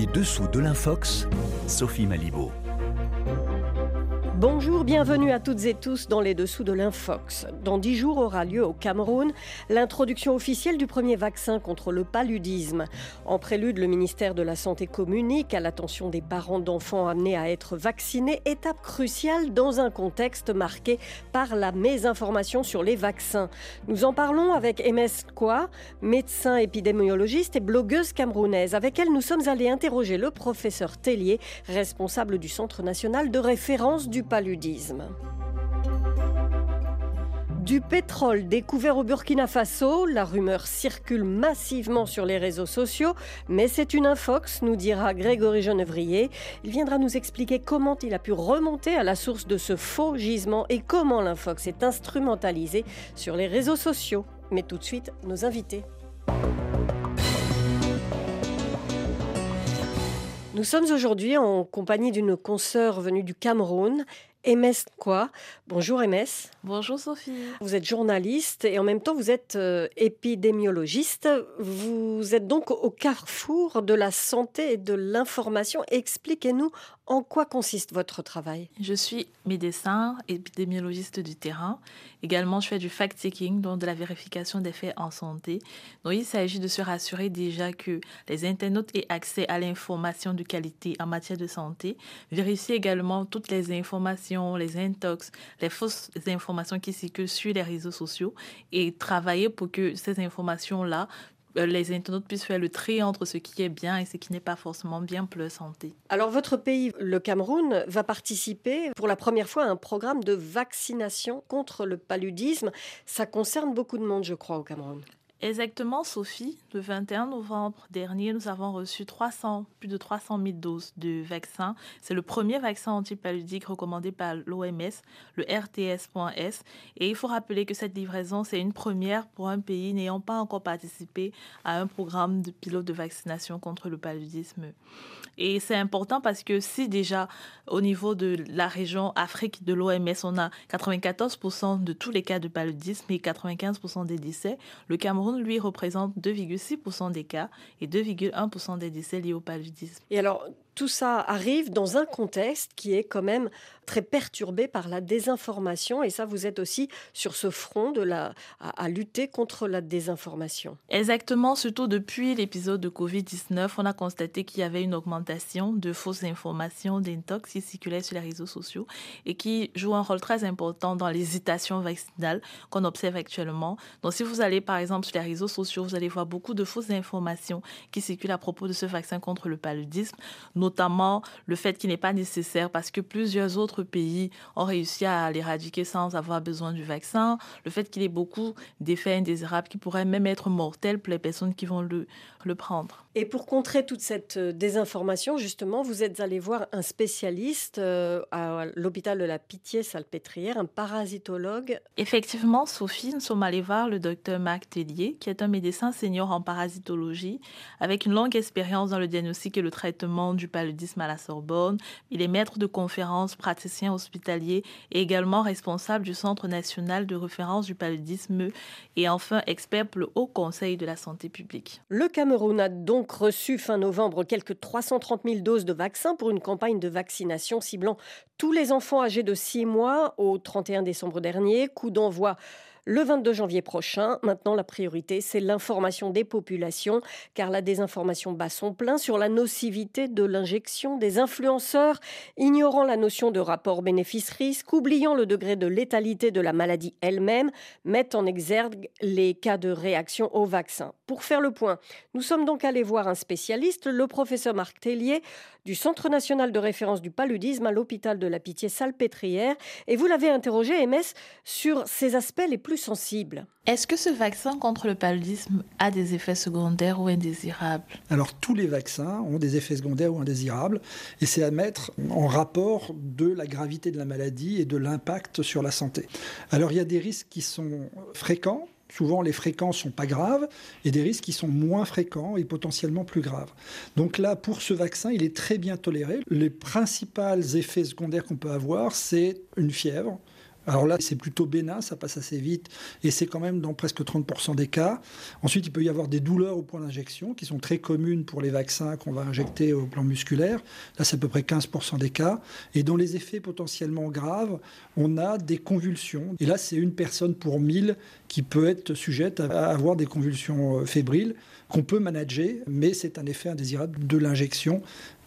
Les dessous de l'Infox, Sophie Malibaud. Bonjour, bienvenue à toutes et tous dans les dessous de l'Infox. Dans dix jours aura lieu au Cameroun l'introduction officielle du premier vaccin contre le paludisme. En prélude, le ministère de la Santé communique à l'attention des parents d'enfants amenés à être vaccinés, étape cruciale dans un contexte marqué par la mésinformation sur les vaccins. Nous en parlons avec MS Kwa, médecin épidémiologiste et blogueuse camerounaise. Avec elle, nous sommes allés interroger le professeur Tellier, responsable du Centre national de référence du Du pétrole découvert au Burkina Faso, la rumeur circule massivement sur les réseaux sociaux, mais c'est une infox, nous dira Grégory Genevrier. Il viendra nous expliquer comment il a pu remonter à la source de ce faux gisement et comment l'infox est instrumentalisé sur les réseaux sociaux. Mais tout de suite, nos invités. Nous sommes aujourd'hui en compagnie d'une consoeur venue du Cameroun, MS Quoi. Bonjour MS. Bonjour Sophie. Vous êtes journaliste et en même temps vous êtes euh, épidémiologiste. Vous êtes donc au carrefour de la santé et de l'information. Expliquez-nous en quoi consiste votre travail? Je suis médecin, épidémiologiste du terrain. Également, je fais du fact-checking, donc de la vérification des faits en santé. Donc, il s'agit de se rassurer déjà que les internautes aient accès à l'information de qualité en matière de santé. Vérifier également toutes les informations, les intox, les fausses informations qui circulent sur les réseaux sociaux et travailler pour que ces informations-là les internautes puissent faire le tri entre ce qui est bien et ce qui n'est pas forcément bien pour leur santé. Alors votre pays, le Cameroun, va participer pour la première fois à un programme de vaccination contre le paludisme. Ça concerne beaucoup de monde, je crois, au Cameroun. Exactement, Sophie. Le 21 novembre dernier, nous avons reçu 300, plus de 300 000 doses de vaccins. C'est le premier vaccin antipaludique recommandé par l'OMS, le RTS.S. Et il faut rappeler que cette livraison, c'est une première pour un pays n'ayant pas encore participé à un programme de pilote de vaccination contre le paludisme. Et c'est important parce que si déjà au niveau de la région Afrique de l'OMS, on a 94% de tous les cas de paludisme et 95% des décès, le Cameroun lui, représente 2,6% des cas et 2,1% des décès liés au paludisme. Et alors, tout ça arrive dans un contexte qui est quand même très perturbé par la désinformation. Et ça, vous êtes aussi sur ce front de la, à, lutter contre la désinformation. Exactement, surtout depuis l'épisode de Covid-19, on a constaté qu'il y avait une augmentation de fausses informations, d'intox qui circulaient sur les réseaux sociaux et qui jouent un rôle très important dans l'hésitation vaccinale qu'on observe actuellement. Donc, si vous allez par exemple sur les réseaux sociaux, vous allez voir beaucoup de fausses informations qui circulent à propos de ce vaccin contre le paludisme notamment le fait qu'il n'est pas nécessaire parce que plusieurs autres pays ont réussi à l'éradiquer sans avoir besoin du vaccin, le fait qu'il ait beaucoup d'effets indésirables qui pourraient même être mortels pour les personnes qui vont le, le prendre. Et pour contrer toute cette euh, désinformation, justement, vous êtes allé voir un spécialiste euh, à l'hôpital de la Pitié-Salpêtrière, un parasitologue. Effectivement, Sophie, nous sommes allés voir le docteur Marc Tellier, qui est un médecin senior en parasitologie, avec une longue expérience dans le diagnostic et le traitement du paludisme à la Sorbonne. Il est maître de conférences, praticien hospitalier et également responsable du Centre national de référence du paludisme et enfin expert pour le Haut Conseil de la santé publique. Le Cameroun a donc reçu fin novembre quelques 330 000 doses de vaccins pour une campagne de vaccination ciblant tous les enfants âgés de 6 mois au 31 décembre dernier. Coup d'envoi le 22 janvier prochain. Maintenant, la priorité, c'est l'information des populations, car la désinformation bat son plein sur la nocivité de l'injection des influenceurs, ignorant la notion de rapport bénéfice-risque, oubliant le degré de létalité de la maladie elle-même, mettent en exergue les cas de réaction au vaccin. Pour faire le point, nous sommes donc allés voir un spécialiste, le professeur Marc Tellier, du Centre national de référence du paludisme à l'hôpital de la Pitié-Salpêtrière, et vous l'avez interrogé, MS, sur ces aspects les plus sensible. Est-ce que ce vaccin contre le paludisme a des effets secondaires ou indésirables Alors tous les vaccins ont des effets secondaires ou indésirables et c'est à mettre en rapport de la gravité de la maladie et de l'impact sur la santé. Alors il y a des risques qui sont fréquents, Souvent, les fréquences sont pas graves et des risques qui sont moins fréquents et potentiellement plus graves. Donc là, pour ce vaccin, il est très bien toléré. Les principaux effets secondaires qu'on peut avoir, c'est une fièvre, Alors là, c'est plutôt bénin, ça passe assez vite, et c'est quand même dans presque 30% des cas. Ensuite, il peut y avoir des douleurs au point d'injection, qui sont très communes pour les vaccins qu'on va injecter au plan musculaire. Là, c'est à peu près 15% des cas. Et dans les effets potentiellement graves, on a des convulsions. Et là, c'est une personne pour 1000 qui peut être sujette à avoir des convulsions euh, fébriles qu'on peut manager, mais c'est un effet indésirable de l'injection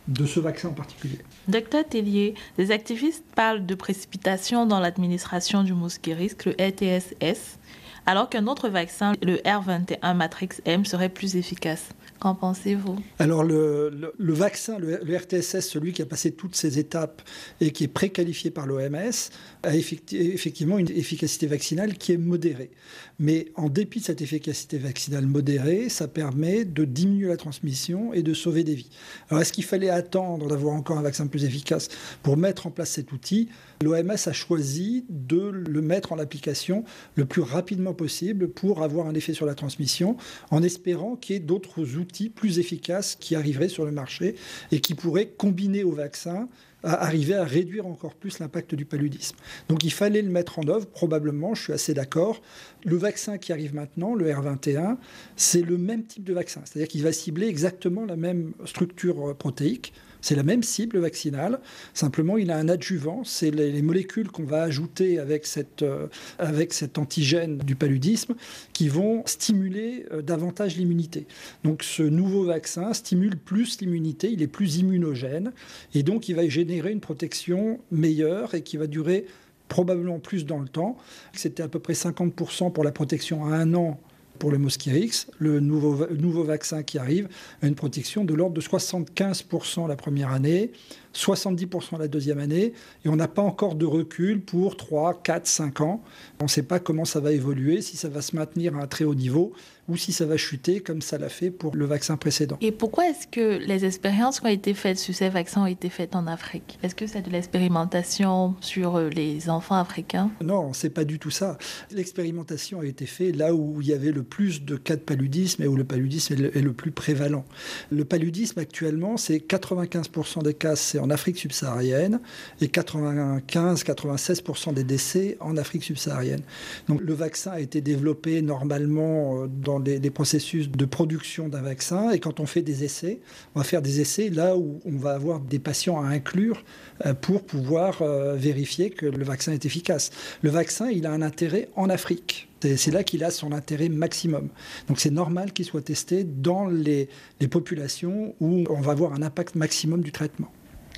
de ce vaccin en particulier. Docteur Tellier, les activistes parlent de précipitation dans l'administration du mosquérisque, le ETSS, alors qu'un autre vaccin, le R21 Matrix M, serait plus efficace. Qu'en pensez-vous? Alors le, vaccin, le, RTSS, celui qui a passé toutes ces étapes et qui est préqualifié par l'OMS, a effectivement une efficacité vaccinale qui est modérée. Mais en dépit de cette efficacité vaccinale modérée, ça permet de diminuer la transmission et de sauver des vies. Alors est-ce qu'il fallait attendre d'avoir encore un vaccin plus efficace pour mettre en place cet outil? L'OMS a choisi de le mettre en application le plus rapidement possible pour avoir un effet sur la transmission, en espérant qu'il y ait d'autres outils plus efficaces qui arriveraient sur le marché et qui pourraient combiner au vaccin arriver à réduire encore plus l'impact du paludisme. Donc il fallait le mettre en œuvre, probablement, je suis assez d'accord. Le vaccin qui arrive maintenant, le R21, c'est le même type de vaccin, c'est-à-dire qu'il va cibler exactement la même structure protéique. C'est la même cible vaccinale, simplement il a un adjuvant, c'est les, molécules qu'on va ajouter avec, cette, euh, avec cet antigène du paludisme qui vont stimuler euh, davantage l'immunité. Donc ce nouveau vaccin stimule plus l'immunité, il est plus immunogène et donc il va générer une protection meilleure et qui va durer probablement plus dans le temps. C'était à peu près 50% pour la protection à un an pour le Mosquirix, le nouveau, nouveau vaccin qui arrive, a une protection de l'ordre de 75% la première année, 70% la deuxième année, et on n'a pas encore de recul pour 3, 4, 5 ans. On ne sait pas comment ça va évoluer, si ça va se maintenir à un très haut niveau ou si ça va chuter comme ça l'a fait pour le vaccin précédent. Et pourquoi est-ce que les expériences qui ont été faites sur ces vaccins ont été faites en Afrique? Est-ce que c'est de l'expérimentation sur euh, les enfants africains? Non, c'est pas du tout ça. L'expérimentation a été faite là où il y avait le plus de cas de paludisme et où le paludisme est le, plus prévalent. Le paludisme actuellement, c'est 95% des cas, c'est en Afrique subsaharienne et 95-96% des décès en Afrique subsaharienne. Donc le vaccin a été développé normalement euh, dans les, processus de production d'un vaccin et quand on fait des essais, on va faire des essais là où on va avoir des patients à inclure euh, pour pouvoir euh, vérifier que le vaccin est efficace. Le vaccin, il a un intérêt en Afrique. C'est là qu'il a son intérêt maximum. Donc c'est normal qu'il soit testé dans les, les populations où on va avoir un impact maximum du traitement.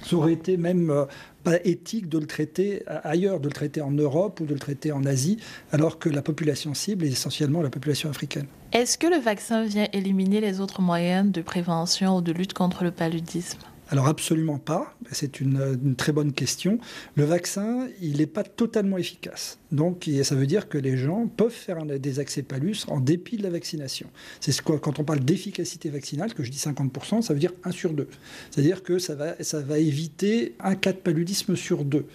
Ça aurait été même euh, pas éthique de le traiter ailleurs, de le traiter en Europe ou de le traiter en Asie, alors que la population cible est essentiellement la population africaine. Est-ce que le vaccin vient éliminer les autres moyens de prévention ou de lutte contre le paludisme? Alors absolument pas, c'est une, très bonne question. Le vaccin, il n'est pas totalement efficace. Donc ça veut dire que les gens peuvent faire des accès palus en dépit de la vaccination. C'est ce quand on parle d'efficacité vaccinale, que je dis 50%, ça veut dire 1 sur 2. C'est-à-dire que ça va, ça va éviter un cas de paludisme sur 2.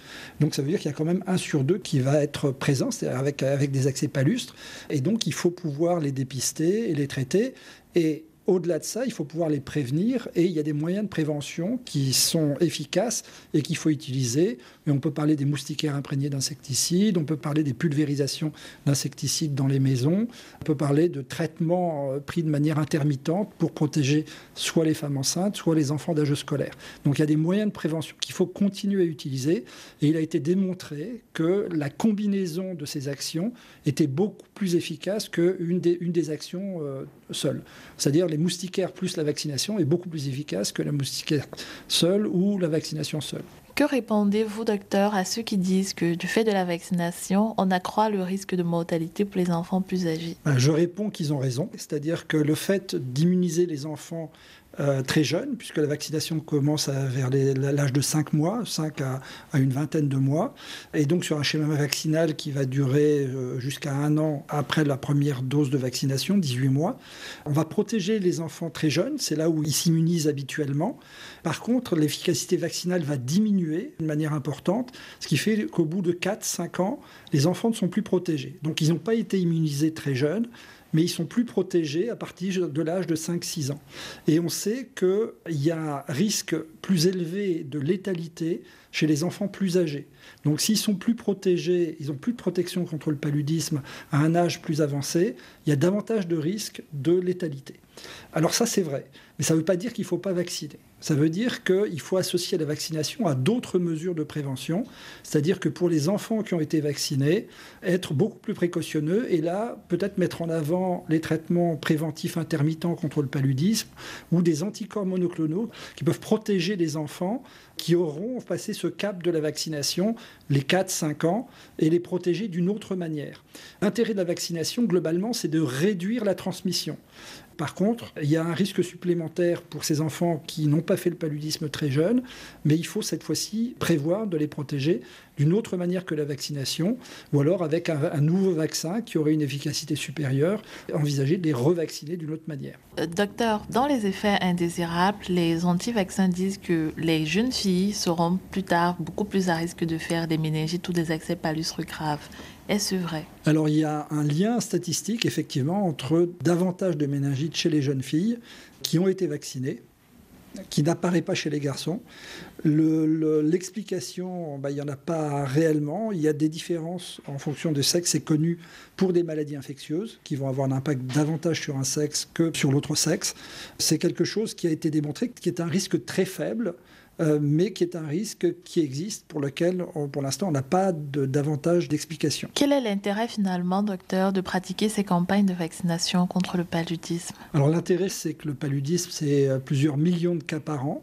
Donc ça veut dire qu'il y a quand même 1 sur 2 qui va être présent, c'est-à-dire avec, avec des accès palustres. Et donc il faut pouvoir les dépister et les traiter. Et au-delà de ça, il faut pouvoir les prévenir et il y a des moyens de prévention qui sont efficaces et qu'il faut utiliser. On peut parler des moustiquaires imprégnés d'insecticides, on peut parler des pulvérisations d'insecticides dans les maisons, on peut parler de traitements euh, pris de manière intermittente pour protéger soit les femmes enceintes, soit les enfants d'âge scolaire. Donc il y a des moyens de prévention qu'il faut continuer à utiliser et il a été démontré que la combinaison de ces actions était beaucoup plus efficace qu'une des, une des actions euh, seules. C'est-à-dire les moustiquaires plus la vaccination est beaucoup plus efficace que la moustiquaire seule ou la vaccination seule. Que répondez-vous, docteur, à ceux qui disent que du fait de la vaccination, on accroît le risque de mortalité pour les enfants plus âgés? Ben, Je réponds qu'ils ont raison. C'est-à-dire que le fait d'immuniser les enfants euh, très jeunes, puisque la vaccination commence vers l'âge de 5 mois, 5 à, une vingtaine de mois, et donc sur un schéma vaccinal qui va durer euh, jusqu'à un an après la première dose de vaccination, 18 mois. On va protéger les enfants très jeunes, c'est là où ils s'immunisent habituellement. Par contre, l'efficacité vaccinale va diminuer de manière importante, ce qui fait qu'au bout de 4-5 ans, les enfants ne sont plus protégés. Donc ils n'ont pas été immunisés très jeunes, mais ils sont plus protégés à partir de l'âge de 5-6 ans. Et on sait qu'il y a un risque plus élevé de létalité chez les enfants plus âgés. Donc s'ils sont plus protégés, ils ont plus de protection contre le paludisme à un âge plus avancé, il y a davantage de risques de létalité. Alors ça c'est vrai, mais ça ne veut pas dire qu'il ne faut pas vacciner. Ça veut dire qu'il faut associer la vaccination à d'autres mesures de prévention, c'est-à-dire que pour les enfants qui ont été vaccinés, être beaucoup plus précautionneux et là, peut-être mettre en avant les traitements préventifs intermittents contre le paludisme ou des anticorps monoclonaux qui peuvent protéger les enfants qui auront passé ce cap de la vaccination, les 4-5 ans, et les protéger d'une autre manière. L'intérêt de la vaccination, globalement, c'est de réduire la transmission. Par contre, il y a un risque supplémentaire pour ces enfants qui n'ont pas fait le paludisme très jeune, mais il faut cette fois-ci prévoir de les protéger d'une autre manière que la vaccination, ou alors avec un, nouveau vaccin qui aurait une efficacité supérieure, envisager de les revacciner d'une autre manière. Euh, docteur, dans les effets indésirables, les anti-vaccins disent que les jeunes filles seront plus tard beaucoup plus à risque de faire des méningites ou des accès palustres graves. Est-ce vrai? Alors il y a un lien statistique effectivement entre davantage de méningites chez les jeunes filles qui ont été vaccinées qui n'apparaît pas chez les garçons. L'explication, bah, il n'y en a pas réellement. Il y a des différences en fonction de sexe. C'est connu pour des maladies infectieuses qui vont avoir un impact davantage sur un sexe que sur l'autre sexe. C'est quelque chose qui a été démontré, qui est un risque très faible euh, mais qui est un risque qui existe pour lequel, pour l'instant, on n'a pas davantage d'explications. Quel est l'intérêt finalement, docteur, de pratiquer ces campagnes de vaccination contre le paludisme? Alors l'intérêt, c'est que le paludisme, c'est euh, plusieurs millions de cas par an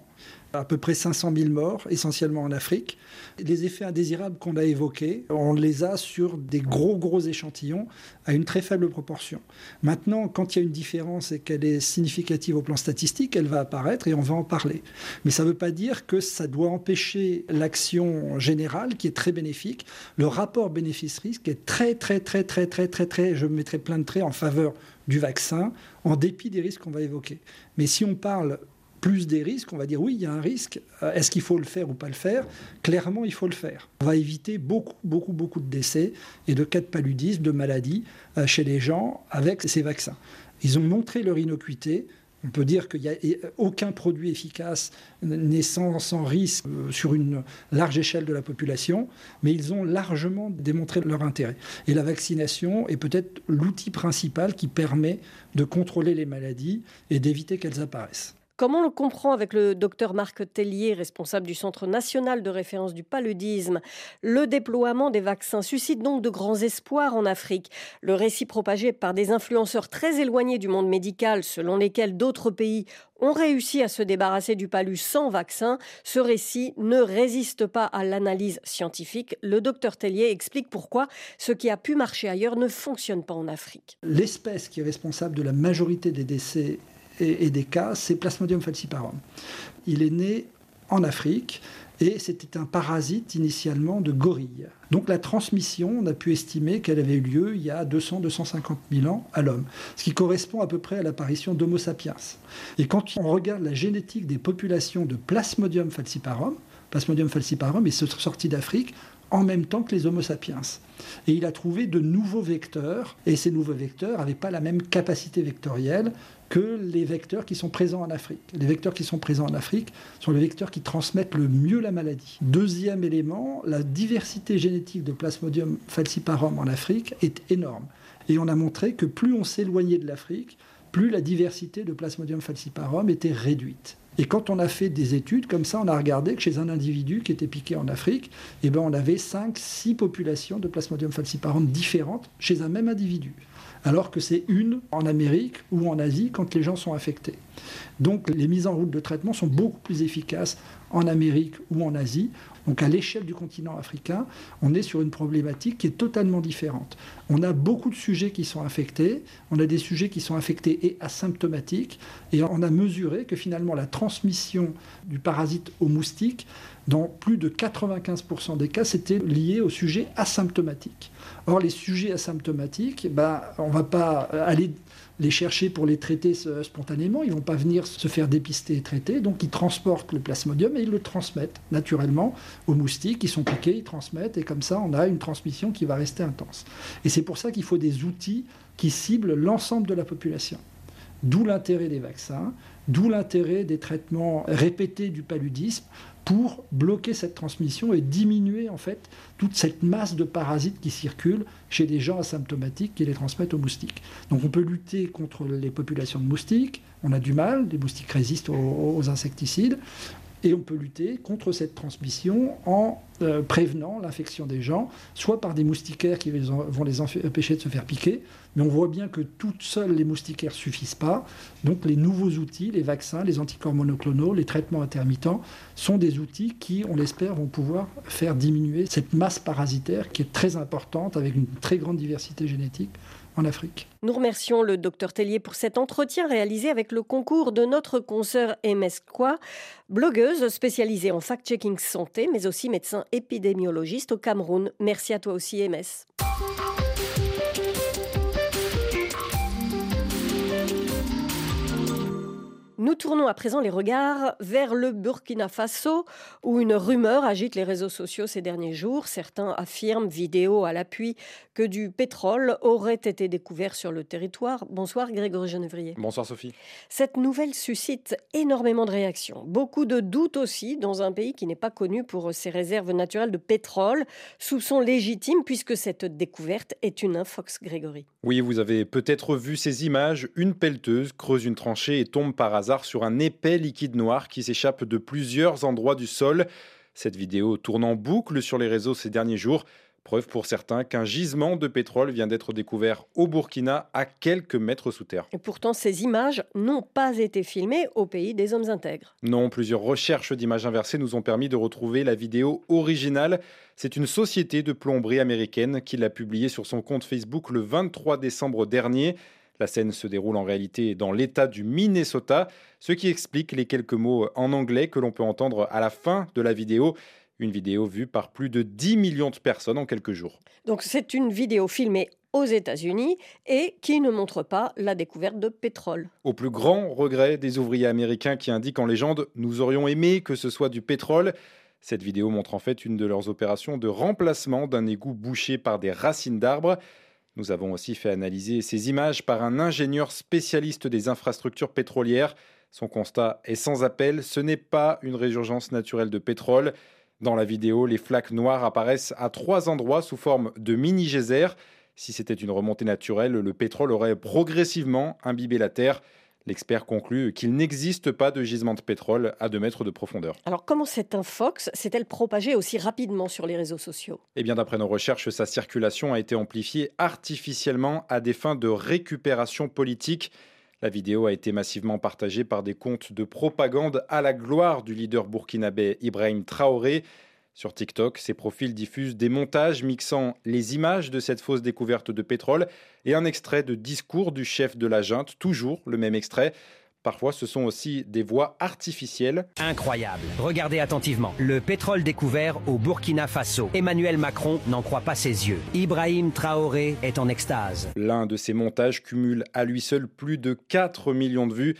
à peu près 500 000 morts, essentiellement en Afrique. Les effets indésirables qu'on a évoqués, on les a sur des gros, gros échantillons à une très faible proportion. Maintenant, quand il y a une différence et qu'elle est significative au plan statistique, elle va apparaître et on va en parler. Mais ça ne veut pas dire que ça doit empêcher l'action générale qui est très bénéfique. Le rapport bénéfice-risque est très, très, très, très, très, très, très, je mettrai plein de traits en faveur du vaccin, en dépit des risques qu'on va évoquer. Mais si on parle plus des risques, on va dire oui, il y a un risque. Euh, est-ce qu'il faut le faire ou pas le faire? Clairement, il faut le faire. On va éviter beaucoup, beaucoup, beaucoup de décès et de cas de paludisme, de maladies euh, chez les gens avec ces vaccins. Ils ont montré leur innocuité. On peut dire qu'il n'y a aucun produit efficace n'est sans, risque euh, sur une large échelle de la population, mais ils ont largement démontré leur intérêt. Et la vaccination est peut-être l'outil principal qui permet de contrôler les maladies et d'éviter qu'elles apparaissent. Comment on le comprend avec le docteur Marc Tellier, responsable du Centre national de référence du paludisme Le déploiement des vaccins suscite donc de grands espoirs en Afrique. Le récit propagé par des influenceurs très éloignés du monde médical, selon lesquels d'autres pays ont réussi à se débarrasser du palud sans vaccin, ce récit ne résiste pas à l'analyse scientifique. Le docteur Tellier explique pourquoi ce qui a pu marcher ailleurs ne fonctionne pas en Afrique. L'espèce qui est responsable de la majorité des décès et, des cas, c'est Plasmodium falciparum. Il est né en Afrique et c'était un parasite initialement de gorille. Donc la transmission, on a pu estimer qu'elle avait eu lieu il y a 200-250 000 ans à l'homme, ce qui correspond à peu près à l'apparition d'Homo sapiens. Et quand on regarde la génétique des populations de Plasmodium falciparum, Plasmodium falciparum est sorti d'Afrique en même temps que les Homo sapiens. Et il a trouvé de nouveaux vecteurs, et ces nouveaux vecteurs n'avaient pas la même capacité vectorielle que les vecteurs qui sont présents en Afrique. Les vecteurs qui sont présents en Afrique sont les vecteurs qui transmettent le mieux la maladie. Deuxième élément, la diversité génétique de Plasmodium falciparum en Afrique est énorme. Et on a montré que plus on s'éloignait de l'Afrique, plus la diversité de Plasmodium falciparum était réduite. Et quand on a fait des études comme ça, on a regardé que chez un individu qui était piqué en Afrique, eh ben on avait 5 6 populations de Plasmodium falciparum différentes chez un même individu alors que c'est une en Amérique ou en Asie quand les gens sont affectés. Donc les mises en route de traitement sont beaucoup plus efficaces en Amérique ou en Asie. Donc à l'échelle du continent africain, on est sur une problématique qui est totalement différente. On a beaucoup de sujets qui sont infectés, on a des sujets qui sont infectés et asymptomatiques, et on a mesuré que finalement la transmission du parasite au moustique, dans plus de 95% des cas, c'était lié au sujet asymptomatique. Or, les sujets asymptomatiques, ben, on ne va pas aller les chercher pour les traiter spontanément. Ils ne vont pas venir se faire dépister et traiter. Donc ils transportent le plasmodium et ils le transmettent naturellement aux moustiques. Ils sont piqués, ils transmettent. Et comme ça, on a une transmission qui va rester intense. Et c'est pour ça qu'il faut des outils qui ciblent l'ensemble de la population. D'où l'intérêt des vaccins, d'où l'intérêt des traitements répétés du paludisme pour bloquer cette transmission et diminuer en fait toute cette masse de parasites qui circulent chez des gens asymptomatiques qui les transmettent aux moustiques. Donc on peut lutter contre les populations de moustiques, on a du mal, les moustiques résistent aux, insecticides, et on peut lutter contre cette transmission en euh, prévenant l'infection des gens, soit par des moustiquaires qui vont les empêcher de se faire piquer, mais on voit bien que toutes seules les moustiquaires ne suffisent pas. Donc les nouveaux outils, les vaccins, les anticorps monoclonaux, les traitements intermittents, sont des outils qui, on l'espère, vont pouvoir faire diminuer cette masse parasitaire qui est très importante avec une très grande diversité génétique Nous remercions le docteur Tellier pour cet entretien réalisé avec le concours de notre consoeur MS Kwa, blogueuse spécialisée en fact-checking santé, mais aussi médecin épidémiologiste au Cameroun. Merci à toi aussi, MS. Nous tournons à présent les regards vers le Burkina Faso, où une rumeur agite les réseaux sociaux ces derniers jours. Certains affirment, vidéo à l'appui, que du pétrole aurait été découvert sur le territoire. Bonsoir Grégory Genevrier. Bonsoir Sophie. Cette nouvelle suscite énormément de réactions. Beaucoup de doutes aussi dans un pays qui n'est pas connu pour ses réserves naturelles de pétrole. Soupçons légitimes puisque cette découverte est une infox Grégory. Oui, vous avez peut-être vu ces images. Une pelleteuse creuse une tranchée et tombe par hasard sur un épais liquide noir qui s'échappe de plusieurs endroits du sol. Cette vidéo tourne en boucle sur les réseaux ces derniers jours. Preuve pour certains qu'un gisement de pétrole vient d'être découvert au Burkina à quelques mètres sous terre. Et pourtant, ces images n'ont pas été filmées au pays des hommes intègres. Non, plusieurs recherches d'images inversées nous ont permis de retrouver la vidéo originale. C'est une société de plomberie américaine qui l'a publiée sur son compte Facebook le 23 décembre dernier. La scène se déroule en réalité dans l'État du Minnesota, ce qui explique les quelques mots en anglais que l'on peut entendre à la fin de la vidéo. Une vidéo vue par plus de 10 millions de personnes en quelques jours. Donc c'est une vidéo filmée aux États-Unis et qui ne montre pas la découverte de pétrole. Au plus grand regret des ouvriers américains qui indiquent en légende Nous aurions aimé que ce soit du pétrole. Cette vidéo montre en fait une de leurs opérations de remplacement d'un égout bouché par des racines d'arbres. Nous avons aussi fait analyser ces images par un ingénieur spécialiste des infrastructures pétrolières. Son constat est sans appel, ce n'est pas une résurgence naturelle de pétrole. Dans la vidéo, les flaques noires apparaissent à trois endroits sous forme de mini-geysers. Si c'était une remontée naturelle, le pétrole aurait progressivement imbibé la Terre. L'expert conclut qu'il n'existe pas de gisement de pétrole à 2 mètres de profondeur. Alors comment cette infox s'est-elle propagée aussi rapidement sur les réseaux sociaux? Eh bien d'après nos recherches, sa circulation a été amplifiée artificiellement à des fins de récupération politique. La vidéo a été massivement partagée par des comptes de propagande à la gloire du leader burkinabé Ibrahim Traoré. Sur TikTok, ces profils diffusent des montages mixant les images de cette fausse découverte de pétrole et un extrait de discours du chef de la junte, toujours le même extrait. Parfois, ce sont aussi des voix artificielles. Incroyable. Regardez attentivement. Le pétrole découvert au Burkina Faso. Emmanuel Macron n'en croit pas ses yeux. Ibrahim Traoré est en extase. L'un de ces montages cumule à lui seul plus de 4 millions de vues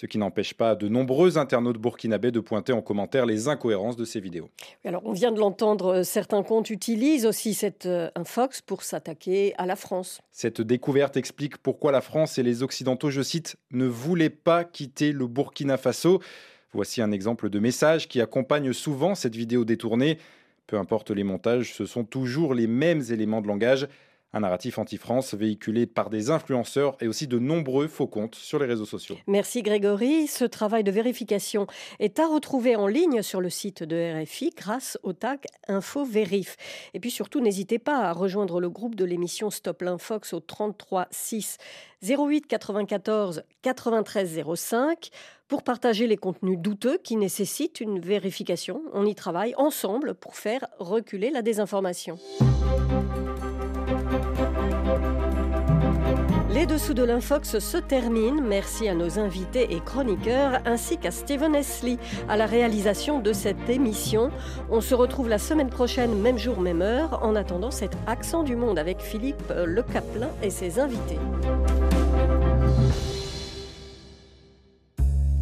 ce qui n'empêche pas de nombreux internautes burkinabés de pointer en commentaire les incohérences de ces vidéos. Alors, on vient de l'entendre, euh, certains comptes utilisent aussi cette euh, infox pour s'attaquer à la France. Cette découverte explique pourquoi la France et les Occidentaux, je cite, ne voulaient pas quitter le Burkina Faso. Voici un exemple de message qui accompagne souvent cette vidéo détournée. Peu importe les montages, ce sont toujours les mêmes éléments de langage. Un narratif anti-France véhiculé par des influenceurs et aussi de nombreux faux comptes sur les réseaux sociaux. Merci Grégory. Ce travail de vérification est à retrouver en ligne sur le site de RFI grâce au tag InfoVérif. Et puis surtout, n'hésitez pas à rejoindre le groupe de l'émission Stop l'Infox au 33 6 08 94 93 05 pour partager les contenus douteux qui nécessitent une vérification. On y travaille ensemble pour faire reculer la désinformation. Les dessous de l'Infox se terminent. Merci à nos invités et chroniqueurs ainsi qu'à Steven Esley à la réalisation de cette émission. On se retrouve la semaine prochaine, même jour, même heure. En attendant cet accent du monde avec Philippe Le Caplin et ses invités.